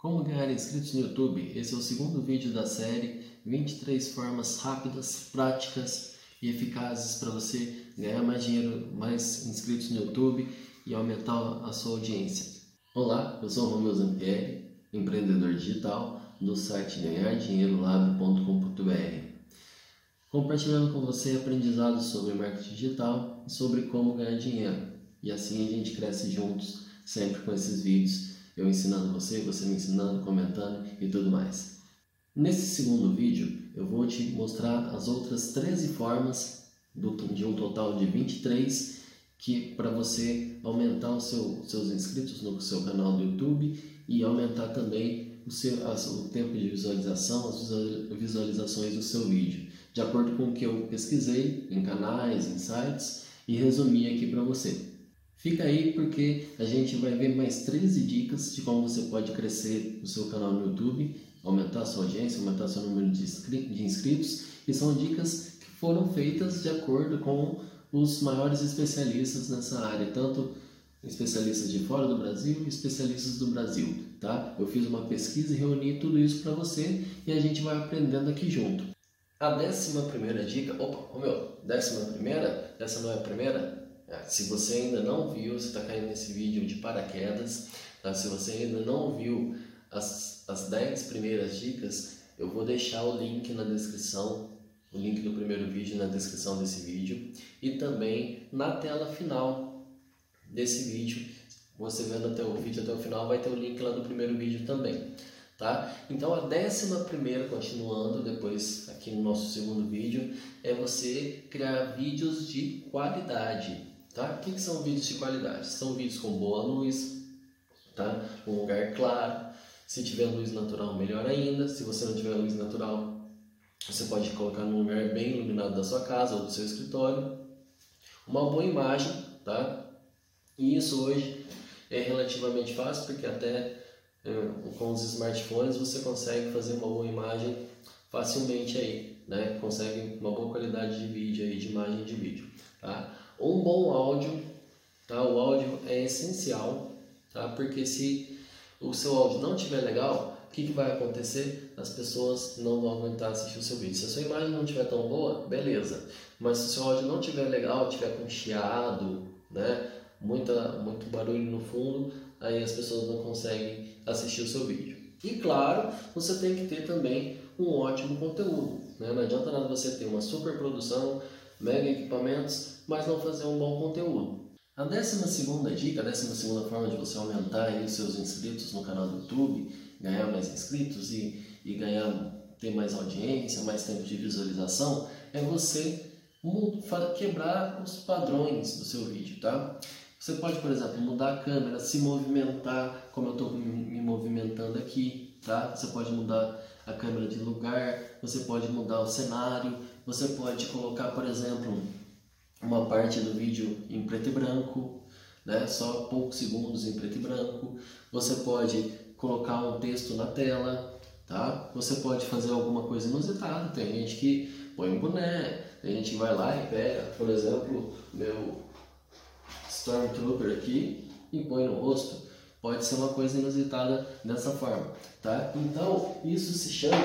Como ganhar inscritos no YouTube? Esse é o segundo vídeo da série 23 formas rápidas, práticas e eficazes para você ganhar mais dinheiro, mais inscritos no YouTube e aumentar a sua audiência. Olá, eu sou o Romeu Zampieri, empreendedor digital do site ganhardinheirolab.com.br compartilhando com você aprendizados sobre marketing digital e sobre como ganhar dinheiro. E assim a gente cresce juntos, sempre com esses vídeos eu ensinando você, você me ensinando, comentando e tudo mais. Nesse segundo vídeo, eu vou te mostrar as outras 13 formas do, de um total de 23 que para você aumentar os seu, seus inscritos no seu canal do YouTube e aumentar também o, seu, o tempo de visualização, as visualizações do seu vídeo, de acordo com o que eu pesquisei em canais, em sites e resumi aqui para você. Fica aí porque a gente vai ver mais 13 dicas de como você pode crescer o seu canal no YouTube, aumentar a sua audiência, aumentar seu número de inscritos, e são dicas que foram feitas de acordo com os maiores especialistas nessa área, tanto especialistas de fora do Brasil e especialistas do Brasil, tá? Eu fiz uma pesquisa e reuni tudo isso para você e a gente vai aprendendo aqui junto. A décima primeira dica, opa, meu, décima primeira, essa não é a primeira, se você ainda não viu, você está caindo nesse vídeo de paraquedas, tá? se você ainda não viu as, as 10 primeiras dicas, eu vou deixar o link na descrição, o link do primeiro vídeo na descrição desse vídeo e também na tela final desse vídeo, você vendo até o vídeo até o final, vai ter o link lá do primeiro vídeo também. Tá? Então a décima primeira, continuando depois aqui no nosso segundo vídeo, é você criar vídeos de qualidade. Tá? O que, que são vídeos de qualidade? São vídeos com boa luz, tá? um lugar claro. Se tiver luz natural, melhor ainda. Se você não tiver luz natural, você pode colocar num lugar bem iluminado da sua casa ou do seu escritório. Uma boa imagem, tá? E isso hoje é relativamente fácil, porque até é, com os smartphones você consegue fazer uma boa imagem facilmente aí, né? Consegue uma boa qualidade de vídeo aí, de imagem de vídeo, tá? Um bom áudio, tá? O áudio é essencial, tá? Porque se o seu áudio não estiver legal, o que, que vai acontecer? As pessoas não vão aguentar assistir o seu vídeo. Se a sua imagem não estiver tão boa, beleza. Mas se o seu áudio não estiver legal, estiver com chiado, né? Muita, muito barulho no fundo, aí as pessoas não conseguem assistir o seu vídeo. E claro, você tem que ter também um ótimo conteúdo. Né? Não adianta nada você ter uma super produção, mega equipamentos, mas não fazer um bom conteúdo. A décima segunda dica, a décima segunda forma de você aumentar aí os seus inscritos no canal do YouTube, ganhar mais inscritos e, e ganhar, ter mais audiência, mais tempo de visualização, é você quebrar os padrões do seu vídeo, tá? Você pode, por exemplo, mudar a câmera, se movimentar, como eu estou me movimentando aqui, tá? Você pode mudar a câmera de lugar, você pode mudar o cenário, você pode colocar, por exemplo, uma parte do vídeo em preto e branco, né? só poucos segundos em preto e branco. Você pode colocar um texto na tela, tá? Você pode fazer alguma coisa inusitada. Tem gente que põe um boné, tem gente que vai lá e pega, por exemplo, meu Stormtrooper aqui e põe no rosto. Pode ser uma coisa inusitada dessa forma, tá? Então, isso se chama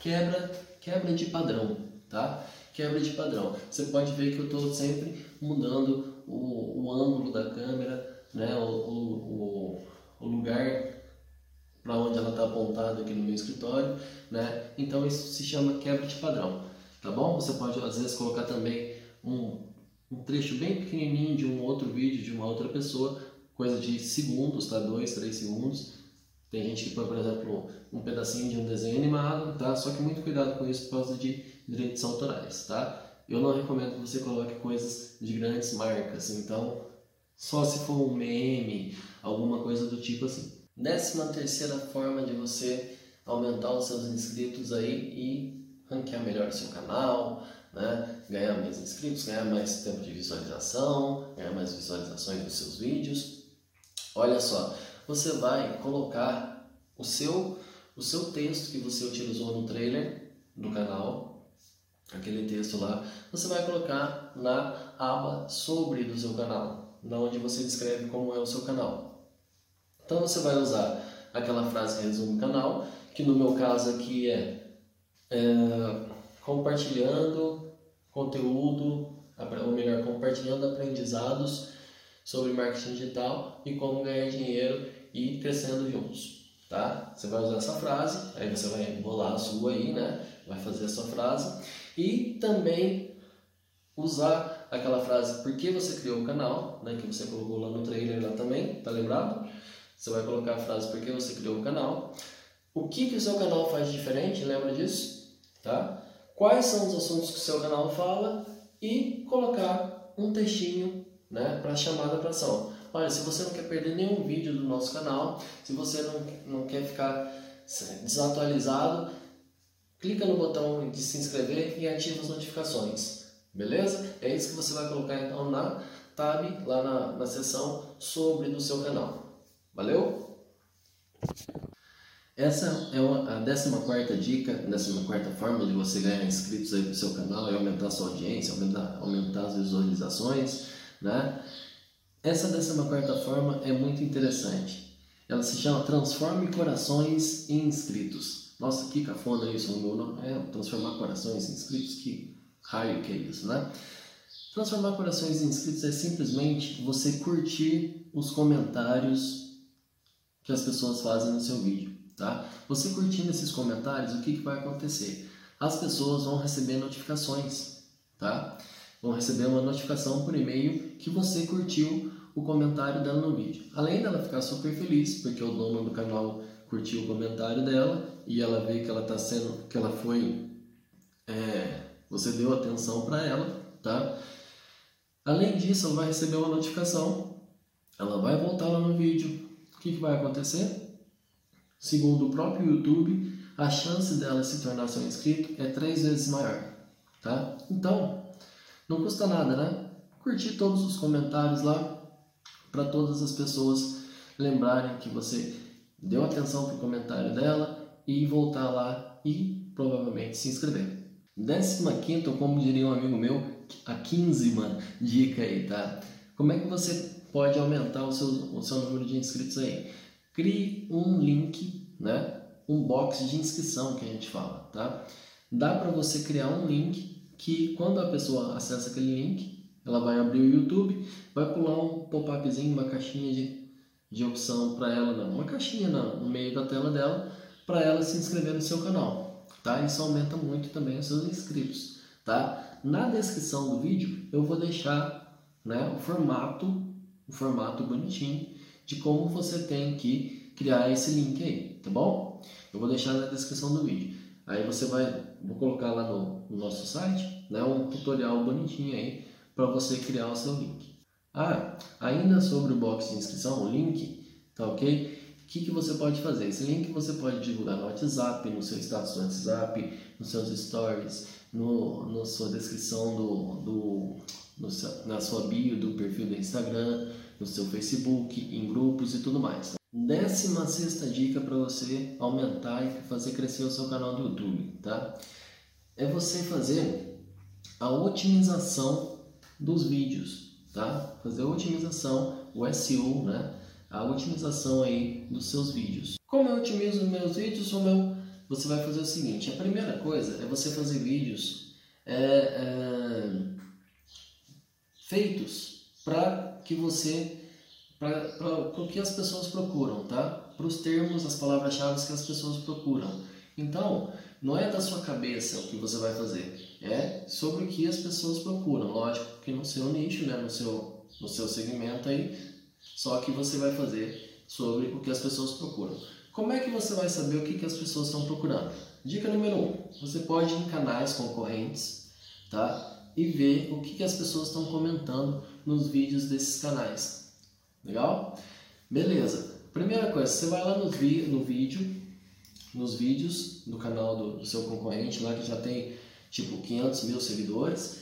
quebra, quebra de padrão, tá? Quebra de padrão. Você pode ver que eu estou sempre mudando o, o, ângulo da câmera, né, o, o, o lugar para onde ela está apontada aqui no meu escritório, né? Então isso se chama quebra de padrão, tá bom? Você pode às vezes colocar também um, um trecho bem pequenininho de um outro vídeo de uma outra pessoa, coisa de segundos, tá? Dois, três segundos. Tem gente que põe, por exemplo, um pedacinho de um desenho animado, tá? Só que muito cuidado com isso por causa de direitos autorais, tá? Eu não recomendo que você coloque coisas de grandes marcas, então só se for um meme, alguma coisa do tipo assim. Décima terceira forma de você aumentar os seus inscritos aí e ranquear melhor o seu canal, né? ganhar mais inscritos, ganhar mais tempo de visualização, ganhar mais visualizações dos seus vídeos. Olha só, você vai colocar o seu, o seu texto que você utilizou no trailer do canal aquele texto lá, você vai colocar na aba sobre do seu canal, na onde você descreve como é o seu canal. Então você vai usar aquela frase que resume o canal, que no meu caso aqui é, é compartilhando conteúdo, ou melhor, compartilhando aprendizados sobre marketing digital e como ganhar dinheiro e crescendo juntos, tá? Você vai usar essa frase, aí você vai bolar a sua aí, né? Vai fazer a sua frase e também usar aquela frase por que você criou o canal, né? Que você colocou lá no trailer lá também, tá lembrado? Você vai colocar a frase por que você criou o canal. O que que o seu canal faz diferente? Lembra disso? Tá? Quais são os assuntos que o seu canal fala e colocar um textinho né, para chamada para ação. Olha, se você não quer perder nenhum vídeo do nosso canal, se você não, não quer ficar desatualizado, clica no botão de se inscrever e ativa as notificações. Beleza? É isso que você vai colocar então na tab, lá na, na seção sobre do seu canal. Valeu? Essa é a 14 dica, a 14 forma de você ganhar inscritos aí pro seu canal e aumentar a sua audiência, aumentar, aumentar as visualizações, né? Essa 14 forma é muito interessante. Ela se chama Transforme Corações em Inscritos. Nossa, que cafona isso, nome é transformar corações em inscritos, que raio que é isso, né? Transformar corações em inscritos é simplesmente você curtir os comentários que as pessoas fazem no seu vídeo tá? Você curtindo esses comentários, o que, que vai acontecer? As pessoas vão receber notificações, tá? Vão receber uma notificação por e-mail que você curtiu o comentário dela no vídeo. Além dela ficar super feliz, porque o dono do canal curtiu o comentário dela e ela vê que ela está sendo, que ela foi, é, você deu atenção para ela, tá? Além disso, ela vai receber uma notificação, ela vai voltar lá no vídeo. O que, que vai acontecer? Segundo o próprio YouTube, a chance dela se tornar seu inscrito é três vezes maior, tá? Então, não custa nada, né? Curtir todos os comentários lá para todas as pessoas lembrarem que você deu atenção para o comentário dela e voltar lá e provavelmente se inscrever. Décima quinta, ou como diria um amigo meu, a quinzima dica aí, tá? Como é que você pode aumentar o seu, o seu número de inscritos aí? crie um link, né? Um box de inscrição que a gente fala, tá? Dá para você criar um link que quando a pessoa acessa aquele link, ela vai abrir o YouTube, vai pular um pop-upzinho, uma caixinha de, de opção para ela, não, uma caixinha não, no meio da tela dela, para ela se inscrever no seu canal, tá? Isso aumenta muito também os seus inscritos, tá? Na descrição do vídeo eu vou deixar, né, o formato, o formato bonitinho de como você tem que criar esse link aí, tá bom? Eu vou deixar na descrição do vídeo. Aí você vai, vou colocar lá no, no nosso site, né, um tutorial bonitinho aí para você criar o seu link. Ah, ainda sobre o box de inscrição, o link, tá ok? O que, que você pode fazer? Esse link você pode divulgar no WhatsApp, no seu status do WhatsApp, nos seus stories, no, na sua descrição do, do no, na sua bio do perfil do Instagram, no seu Facebook, em grupos e tudo mais. Décima sexta dica para você aumentar e fazer crescer o seu canal do YouTube, tá? É você fazer a otimização dos vídeos, tá? Fazer a otimização, o SEO, né? A otimização aí dos seus vídeos. Como eu otimizo meus vídeos? Meu, você vai fazer o seguinte: a primeira coisa é você fazer vídeos é, é, feitos para que você para o que as pessoas procuram, tá? Para os termos, as palavras-chave que as pessoas procuram. Então, não é da sua cabeça o que você vai fazer, é sobre o que as pessoas procuram. Lógico que no seu nicho, né, no seu no seu segmento aí, só que você vai fazer sobre o que as pessoas procuram. Como é que você vai saber o que, que as pessoas estão procurando? Dica número 1. Um, você pode ir em canais concorrentes, tá? E ver o que, que as pessoas estão comentando nos vídeos desses canais. Legal? Beleza. Primeira coisa, você vai lá no, vi no vídeo, nos vídeos do canal do, do, seu concorrente, lá que já tem tipo 500 mil seguidores.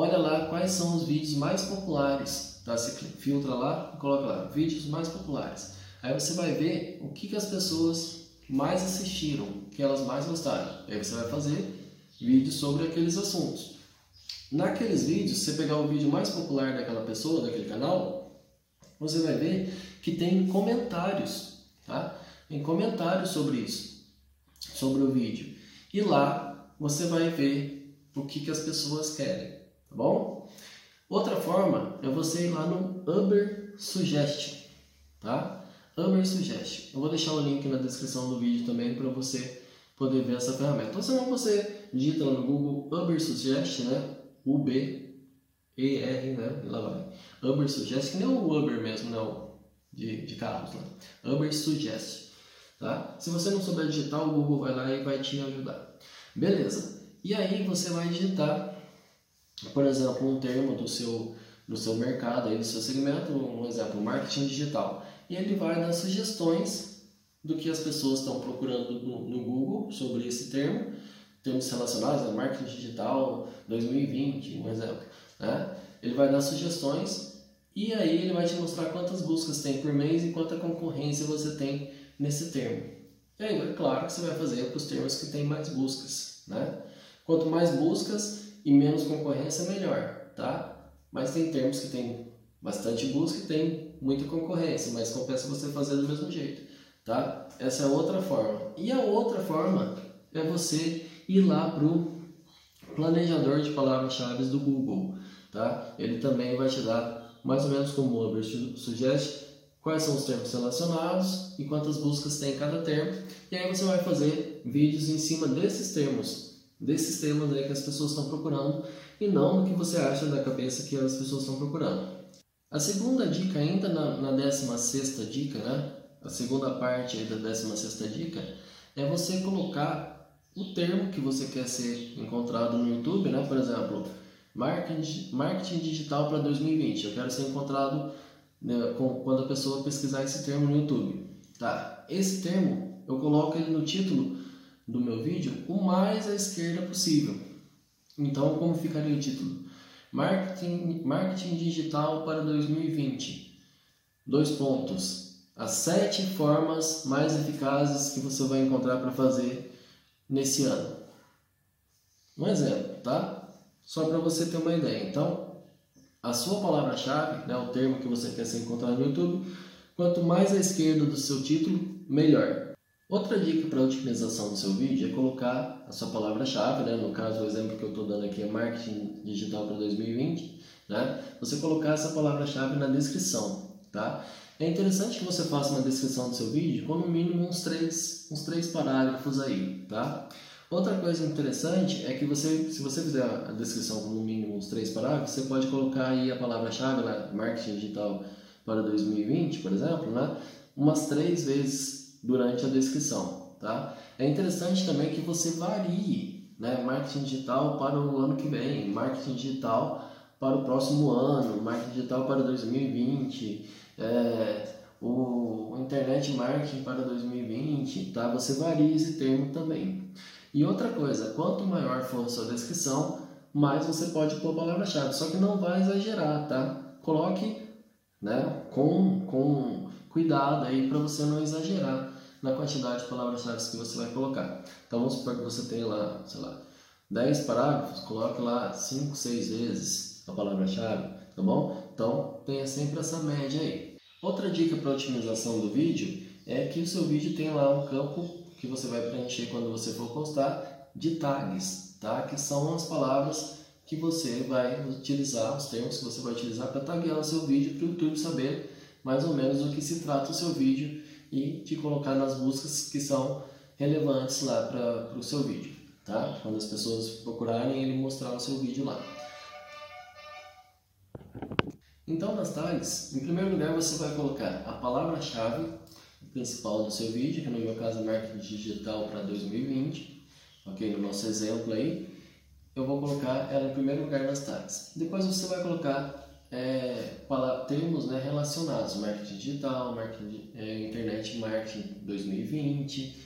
Olha lá quais são os vídeos mais populares. Tá? Você filtra lá coloca lá, vídeos mais populares. Aí você vai ver o que, que as pessoas mais assistiram, que elas mais gostaram. Aí você vai fazer vídeos sobre aqueles assuntos. Naqueles vídeos, você pegar o vídeo mais popular daquela pessoa, daquele canal, você vai ver que tem comentários, tá? em comentários sobre isso, sobre o vídeo. E lá você vai ver o que, que as pessoas querem, tá bom? Outra forma é você ir lá no Uber Suggestion, tá? Uber Suggestion. Eu vou deixar o link na descrição do vídeo também para você poder ver essa ferramenta. Ou senão você digita lá no Google Uber Suggestion, né? U-B-E-R, né? E lá vai. Uber Suggestion, que nem o Uber mesmo, não, de, de carros, né? Uber Suggestion, tá? Se você não souber digitar, o Google vai lá e vai te ajudar. Beleza. E aí você vai digitar, por exemplo, um termo do seu, do seu mercado, aí, do seu segmento, um exemplo, marketing digital. E ele vai dar sugestões do que as pessoas estão procurando no, no Google sobre esse termo, termos relacionados a marketing digital 2020, um exemplo. Né? Ele vai dar sugestões e aí ele vai te mostrar quantas buscas tem por mês e quanta concorrência você tem nesse termo. E aí, é claro que você vai fazer para os termos que tem mais buscas. Né? Quanto mais buscas e menos concorrência, melhor. Tá? Mas tem termos que tem bastante busca e tem muita concorrência, mas compensa você fazer do mesmo jeito. Tá? Essa é outra forma. E a outra forma é você ir lá para o planejador de palavras-chave do Google. Tá? Ele também vai te dar, mais ou menos como o Uber sugere, quais são os termos relacionados e quantas buscas tem cada termo. E aí você vai fazer vídeos em cima desses termos, desses temas aí que as pessoas estão procurando e não do que você acha da cabeça que as pessoas estão procurando. A segunda dica, ainda na, na 16 dica, né? a segunda parte da 16 dica é você colocar o termo que você quer ser encontrado no YouTube, né? Por exemplo, marketing, marketing digital para 2020. Eu quero ser encontrado né, com, quando a pessoa pesquisar esse termo no YouTube. Tá? Esse termo eu coloco ele no título do meu vídeo o mais à esquerda possível. Então, como ficaria o título? Marketing, marketing digital para 2020. Dois pontos as sete formas mais eficazes que você vai encontrar para fazer nesse ano. Um exemplo, tá? Só para você ter uma ideia. Então, a sua palavra-chave, né, o termo que você quer ser encontrado no YouTube, quanto mais à esquerda do seu título, melhor. Outra dica para otimização do seu vídeo é colocar a sua palavra-chave, né? no caso o exemplo que eu estou dando aqui é marketing digital para 2020, né? você colocar essa palavra-chave na descrição. Tá? É interessante que você faça uma descrição do seu vídeo com no mínimo uns três, uns três parágrafos aí, tá? Outra coisa interessante é que você, se você fizer a descrição com no mínimo uns três parágrafos, você pode colocar aí a palavra-chave, né, marketing digital para 2020, por exemplo, né, umas três vezes durante a descrição, tá? É interessante também que você varie, né, marketing digital para o ano que vem, marketing digital para o próximo ano, marketing digital para 2020, é, o, Internet Marketing para 2020, tá? Você varia esse termo também. E outra coisa, quanto maior for a sua descrição, mais você pode pôr palavra-chave, só que não vai exagerar, tá? Coloque né, com, com cuidado aí para você não exagerar na quantidade de palavras-chave que você vai colocar. Então vamos supor que você tem lá, sei lá, 10 parágrafos, coloque lá 5, 6 vezes a palavra-chave, tá bom? Então tenha sempre essa média aí. Outra dica para otimização do vídeo é que o seu vídeo tem lá um campo que você vai preencher quando você for postar de tags, tá? Que são as palavras que você vai utilizar, os termos que você vai utilizar para taguear o seu vídeo para o YouTube saber mais ou menos do que se trata o seu vídeo e te colocar nas buscas que são relevantes lá para o seu vídeo, tá? Quando as pessoas procurarem, ele mostrar o seu vídeo lá. Então, nas tags, em primeiro lugar, você vai colocar a palavra-chave principal do seu vídeo, que no meu caso é marketing digital para 2020, ok? No nosso exemplo aí, eu vou colocar ela em primeiro lugar nas tags. Depois você vai colocar é, termos né, relacionados, marketing digital, marketing, é, internet marketing 2020,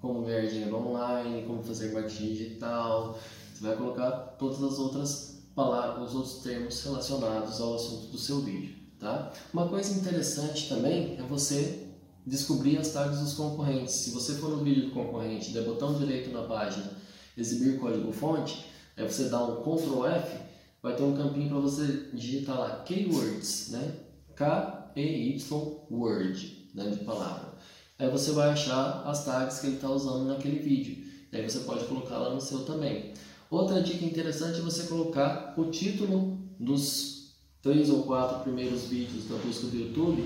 como ganhar dinheiro online, como fazer marketing digital. Você vai colocar todas as outras palavras, os outros termos relacionados ao assunto do seu vídeo, tá? Uma coisa interessante também é você descobrir as tags dos concorrentes. Se você for no vídeo do concorrente, der botão direito na página, exibir código-fonte, aí você dá um Ctrl F, vai ter um campinho para você digitar lá keywords, né? K-E-Y word, né, de palavra. Aí você vai achar as tags que ele está usando naquele vídeo. Aí você pode colocar lá no seu também. Outra dica interessante é você colocar o título dos três ou quatro primeiros vídeos da busca do YouTube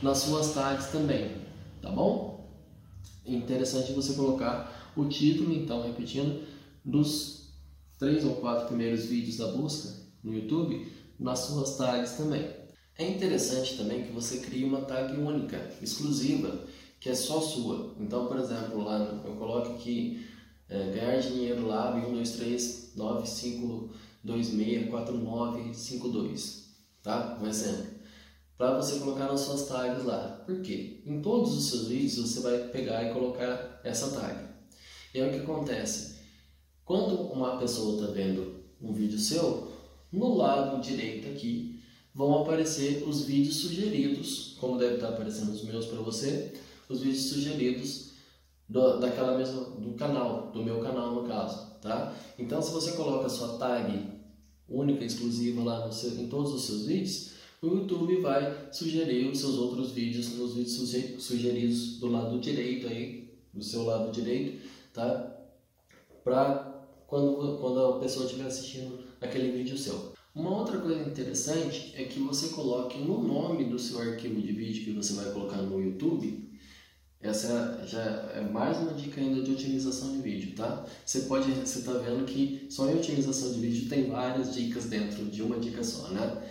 nas suas tags também, tá bom? Interessante você colocar o título, então, repetindo, dos três ou quatro primeiros vídeos da busca no YouTube nas suas tags também. É interessante também que você crie uma tag única, exclusiva, que é só sua. Então, por exemplo, lá eu coloco aqui é, ganhar dinheiro lá, 1, 2, 3, 9, 5, 2, 6, 4, 9, 5, 2. Tá? Um exemplo. Para você colocar nas suas tags lá. Por quê? Em todos os seus vídeos você vai pegar e colocar essa tag. E aí o que acontece? Quando uma pessoa está vendo um vídeo seu, no lado direito aqui vão aparecer os vídeos sugeridos, como deve estar aparecendo os meus para você, os vídeos sugeridos do, daquela mesma do canal, do meu canal no caso, tá? Então se você coloca a sua tag única, exclusiva lá seu, em todos os seus vídeos, o YouTube vai sugerir os seus outros vídeos nos vídeos sugeridos do lado direito aí, do seu lado direito, tá? Para quando, quando a pessoa estiver assistindo aquele vídeo seu. Uma outra coisa interessante é que você coloque no nome do seu arquivo de vídeo que você vai colocar no YouTube essa já é mais uma dica ainda de otimização de vídeo, tá? Você pode, você está vendo que só em otimização de vídeo tem várias dicas dentro de uma dica só, né?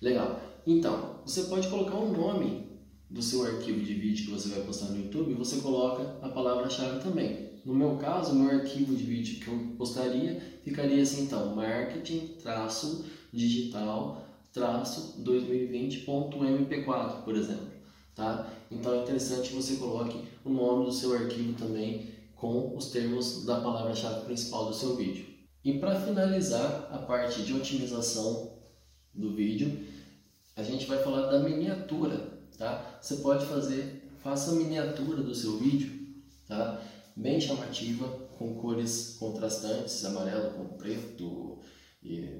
Legal. Então, você pode colocar o um nome do seu arquivo de vídeo que você vai postar no YouTube, você coloca a palavra-chave também. No meu caso, meu arquivo de vídeo que eu postaria ficaria assim, então, marketing traço digital traço 2020.mp4, por exemplo tá? Então é interessante que você coloque o nome do seu arquivo também com os termos da palavra-chave principal do seu vídeo. E para finalizar a parte de otimização do vídeo, a gente vai falar da miniatura, tá? Você pode fazer, faça a miniatura do seu vídeo, tá? Bem chamativa, com cores contrastantes, amarelo com preto,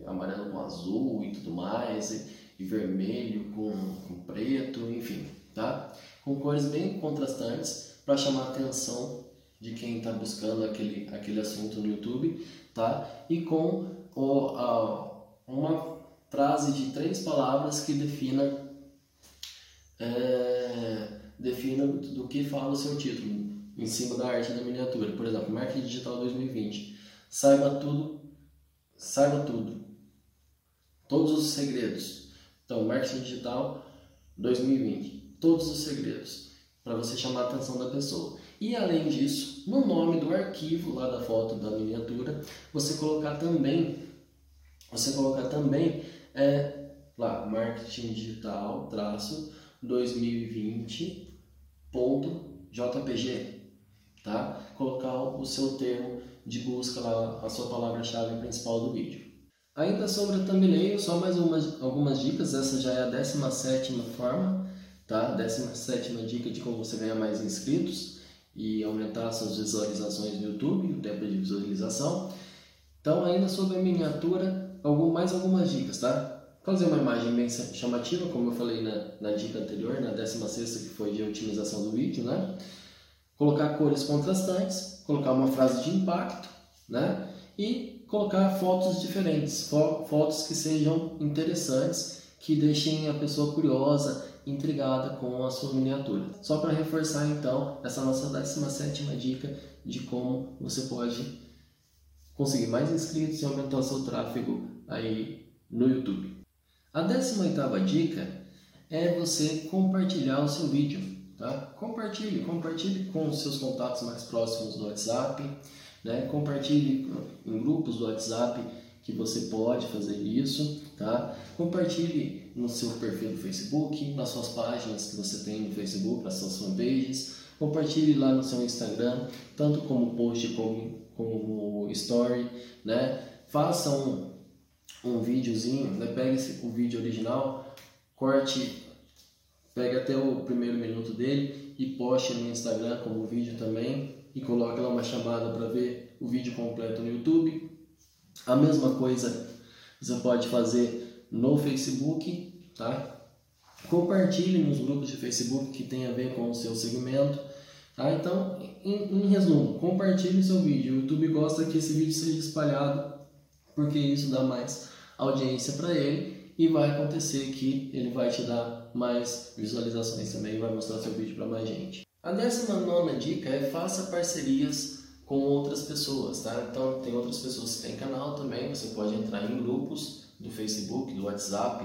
amarelo com azul e tudo mais, e, e vermelho com, com preto, enfim, tá? Com cores bem contrastantes para chamar a atenção de quem está buscando aquele, aquele assunto no YouTube, tá? E com o, a, uma frase de três palavras que defina é, defina do que fala o seu título em cima da arte da miniatura. Por exemplo, Marketing Digital 2020. Saiba tudo, saiba tudo. Todos os segredos. Então, Marketing Digital 2020 todos os segredos para você chamar a atenção da pessoa. E além disso, no nome do arquivo lá da foto da miniatura, você colocar também, você colocar também é, lá marketing digital traço 2020.jpg, tá? Colocar o seu termo de busca lá, a sua palavra-chave principal do vídeo. Ainda sobre a thumbnail, só mais umas, algumas dicas, essa já é a 17 forma tá? 17 dica de como você ganhar mais inscritos e aumentar suas visualizações no YouTube, o tempo de visualização. Então, ainda sobre a miniatura, algum, mais algumas dicas, tá? Fazer uma imagem bem chamativa, como eu falei na, na dica anterior, na 16 que foi de otimização do vídeo, né? Colocar cores contrastantes, colocar uma frase de impacto, né? E colocar fotos diferentes, fo fotos que sejam interessantes, que deixem a pessoa curiosa, intrigada com a sua miniatura. Só para reforçar então essa nossa 17 dica de como você pode conseguir mais inscritos e aumentar o seu tráfego aí no YouTube. A 18 dica é você compartilhar o seu vídeo. Tá? Compartilhe, compartilhe com os seus contatos mais próximos do WhatsApp, né? compartilhe em grupos do WhatsApp que você pode fazer isso, tá? Compartilhe no seu perfil do Facebook, nas suas páginas que você tem no Facebook, nas suas fanpages, compartilhe lá no seu Instagram, tanto como post como, como story, né? Faça um, um videozinho, né? pegue o vídeo original, corte, pegue até o primeiro minuto dele e poste no Instagram como vídeo também e coloque lá uma chamada para ver o vídeo completo no YouTube a mesma coisa você pode fazer no Facebook, tá? Compartilhe nos grupos de Facebook que tem a ver com o seu segmento Tá? Então, em, em resumo, compartilhe seu vídeo. O YouTube gosta que esse vídeo seja espalhado porque isso dá mais audiência para ele e vai acontecer que ele vai te dar mais visualizações também, vai mostrar seu vídeo para mais gente. A décima nona dica é faça parcerias com outras pessoas, tá? Então tem outras pessoas que têm canal também, você pode entrar em grupos do Facebook, do WhatsApp,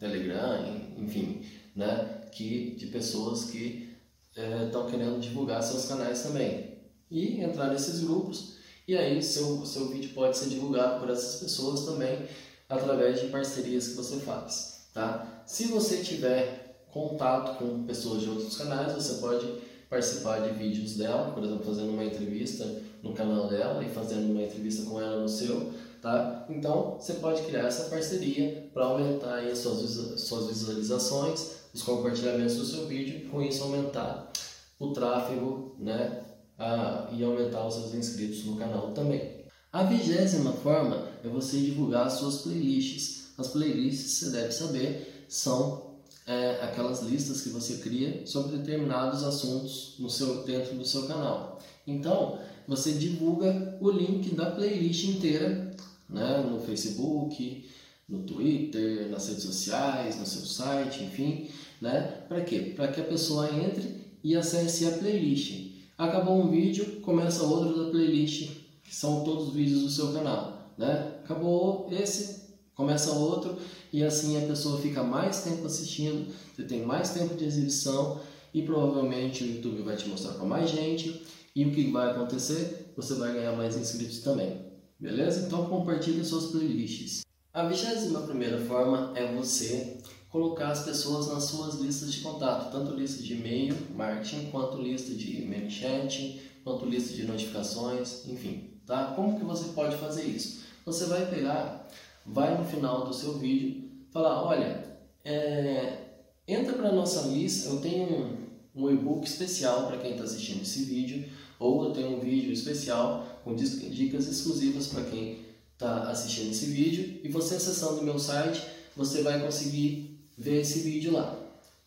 Telegram, enfim, né? Que de pessoas que estão é, querendo divulgar seus canais também e entrar nesses grupos e aí seu seu vídeo pode ser divulgado por essas pessoas também através de parcerias que você faz, tá? Se você tiver contato com pessoas de outros canais, você pode participar de vídeos dela, por exemplo, fazendo uma entrevista no canal dela e fazendo uma entrevista com ela no seu, tá? Então, você pode criar essa parceria para aumentar as suas, suas visualizações, os compartilhamentos do seu vídeo e com isso aumentar o tráfego, né? Ah, e aumentar os seus inscritos no canal também. A vigésima forma é você divulgar as suas playlists. As playlists, você deve saber, são é, aquelas listas que você cria sobre determinados assuntos no seu, dentro do seu canal. Então, você divulga o link da playlist inteira né, no Facebook, no Twitter, nas redes sociais, no seu site, enfim, né? Para quê? Para que a pessoa entre e acesse a playlist. Acabou um vídeo, começa outro da playlist, que são todos os vídeos do seu canal, né? Acabou esse, começa outro e assim a pessoa fica mais tempo assistindo, você tem mais tempo de exibição e provavelmente o YouTube vai te mostrar para mais gente e o que vai acontecer? Você vai ganhar mais inscritos também, beleza? Então compartilhe suas playlists. A vigésima primeira forma é você colocar as pessoas nas suas listas de contato, tanto lista de e-mail, marketing, quanto lista de ManyChat, quanto lista de notificações, enfim, tá? Como que você pode fazer isso? Você vai pegar vai no final do seu vídeo falar, olha, é, entra para nossa lista, eu tenho um e-book especial para quem está assistindo esse vídeo, ou eu tenho um vídeo especial com dicas exclusivas para quem está assistindo esse vídeo, e você acessando o meu site, você vai conseguir ver esse vídeo lá,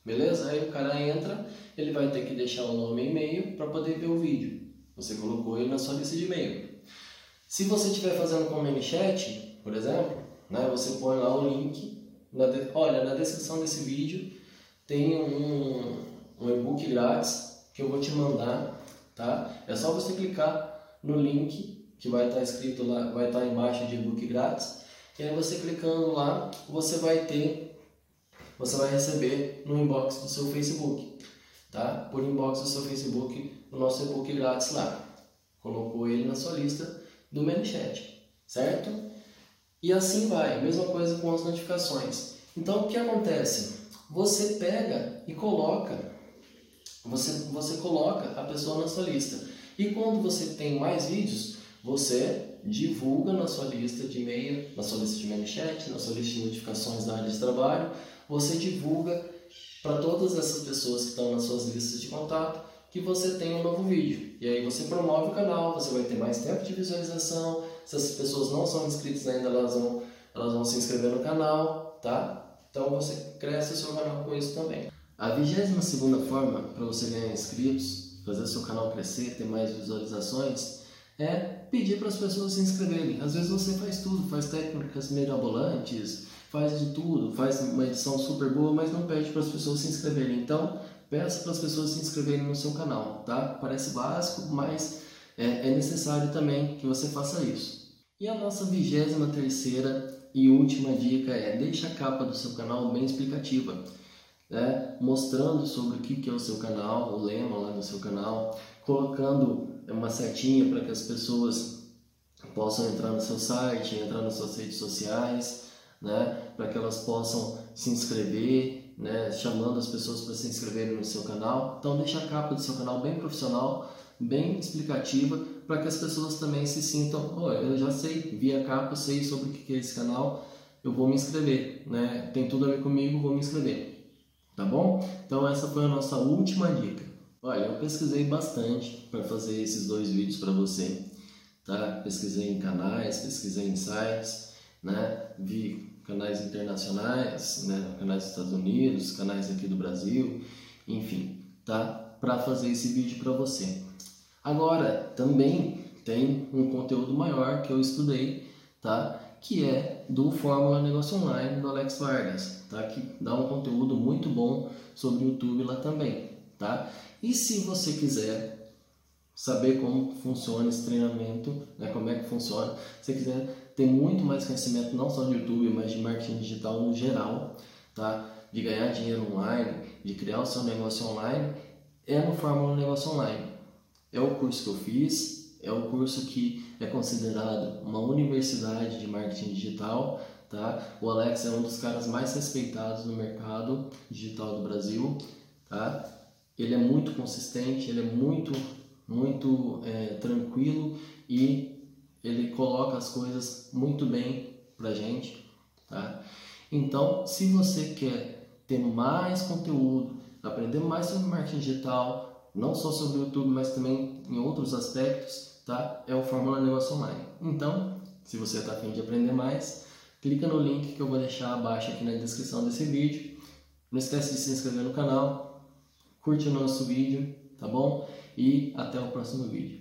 beleza? Aí o cara entra, ele vai ter que deixar o nome e e-mail para poder ver o vídeo. Você colocou ele na sua lista de e-mail. Se você estiver fazendo com o ManyChat, por exemplo, né? Você põe lá o link. Na de... Olha, na descrição desse vídeo tem um, um e-book grátis que eu vou te mandar, tá? É só você clicar no link que vai estar escrito lá, vai estar embaixo de e-book grátis. E aí você clicando lá, você vai ter, você vai receber no inbox do seu Facebook, tá? Por inbox do seu Facebook, o nosso e-book grátis lá. Colocou ele na sua lista do ManyChat, certo? E assim vai, mesma coisa com as notificações. Então o que acontece? Você pega e coloca, você, você coloca a pessoa na sua lista. E quando você tem mais vídeos, você divulga na sua lista de e-mail, na sua lista de mail chat, na sua lista de notificações da área de trabalho, você divulga para todas essas pessoas que estão nas suas listas de contato que você tem um novo vídeo. E aí você promove o canal, você vai ter mais tempo de visualização. Se as pessoas não são inscritas ainda, elas vão, elas vão se inscrever no canal, tá? Então você cresce o seu canal com isso também. A vigésima segunda forma para você ganhar inscritos, fazer seu canal crescer, ter mais visualizações, é pedir para as pessoas se inscreverem. Às vezes você faz tudo, faz técnicas mirabolantes, faz de tudo, faz uma edição super boa, mas não pede para as pessoas se inscreverem. Então, peça para as pessoas se inscreverem no seu canal, tá? Parece básico, mas é, é necessário também que você faça isso. E a nossa vigésima terceira e última dica é deixe a capa do seu canal bem explicativa, né? mostrando sobre o que é o seu canal, o lema lá do seu canal, colocando uma setinha para que as pessoas possam entrar no seu site, entrar nas suas redes sociais, né? para que elas possam se inscrever né, chamando as pessoas para se inscreverem no seu canal. Então deixa a capa do seu canal bem profissional, bem explicativa, para que as pessoas também se sintam, oh, eu já sei, vi a capa, sei sobre o que é esse canal, eu vou me inscrever, né? Tem tudo a ver comigo, vou me inscrever. Tá bom? Então essa foi a nossa última dica. Olha, eu pesquisei bastante para fazer esses dois vídeos para você, tá? Pesquisei em canais, pesquisei em sites, né? Vi canais internacionais, né, canais dos Estados Unidos, canais aqui do Brasil, enfim, tá? para fazer esse vídeo para você. Agora, também tem um conteúdo maior que eu estudei, tá? Que é do Fórmula Negócio Online do Alex Vargas, tá? Que dá um conteúdo muito bom sobre o YouTube lá também, tá? E se você quiser saber como funciona esse treinamento, né, como é que funciona, se quiser ter muito mais conhecimento não só de YouTube, mas de marketing digital no geral, tá? De ganhar dinheiro online, de criar o seu negócio online, é no Fórmula Negócio Online. É o curso que eu fiz, é o curso que é considerado uma universidade de marketing digital, tá? O Alex é um dos caras mais respeitados no mercado digital do Brasil, tá? Ele é muito consistente, ele é muito, muito é, tranquilo e ele coloca as coisas muito bem pra gente, tá? Então, se você quer ter mais conteúdo, aprender mais sobre marketing digital, não só sobre o YouTube, mas também em outros aspectos, tá? É o Fórmula Negócio Online. Então, se você está afim de aprender mais, clica no link que eu vou deixar abaixo aqui na descrição desse vídeo. Não esquece de se inscrever no canal, curte o nosso vídeo, tá bom? E até o próximo vídeo.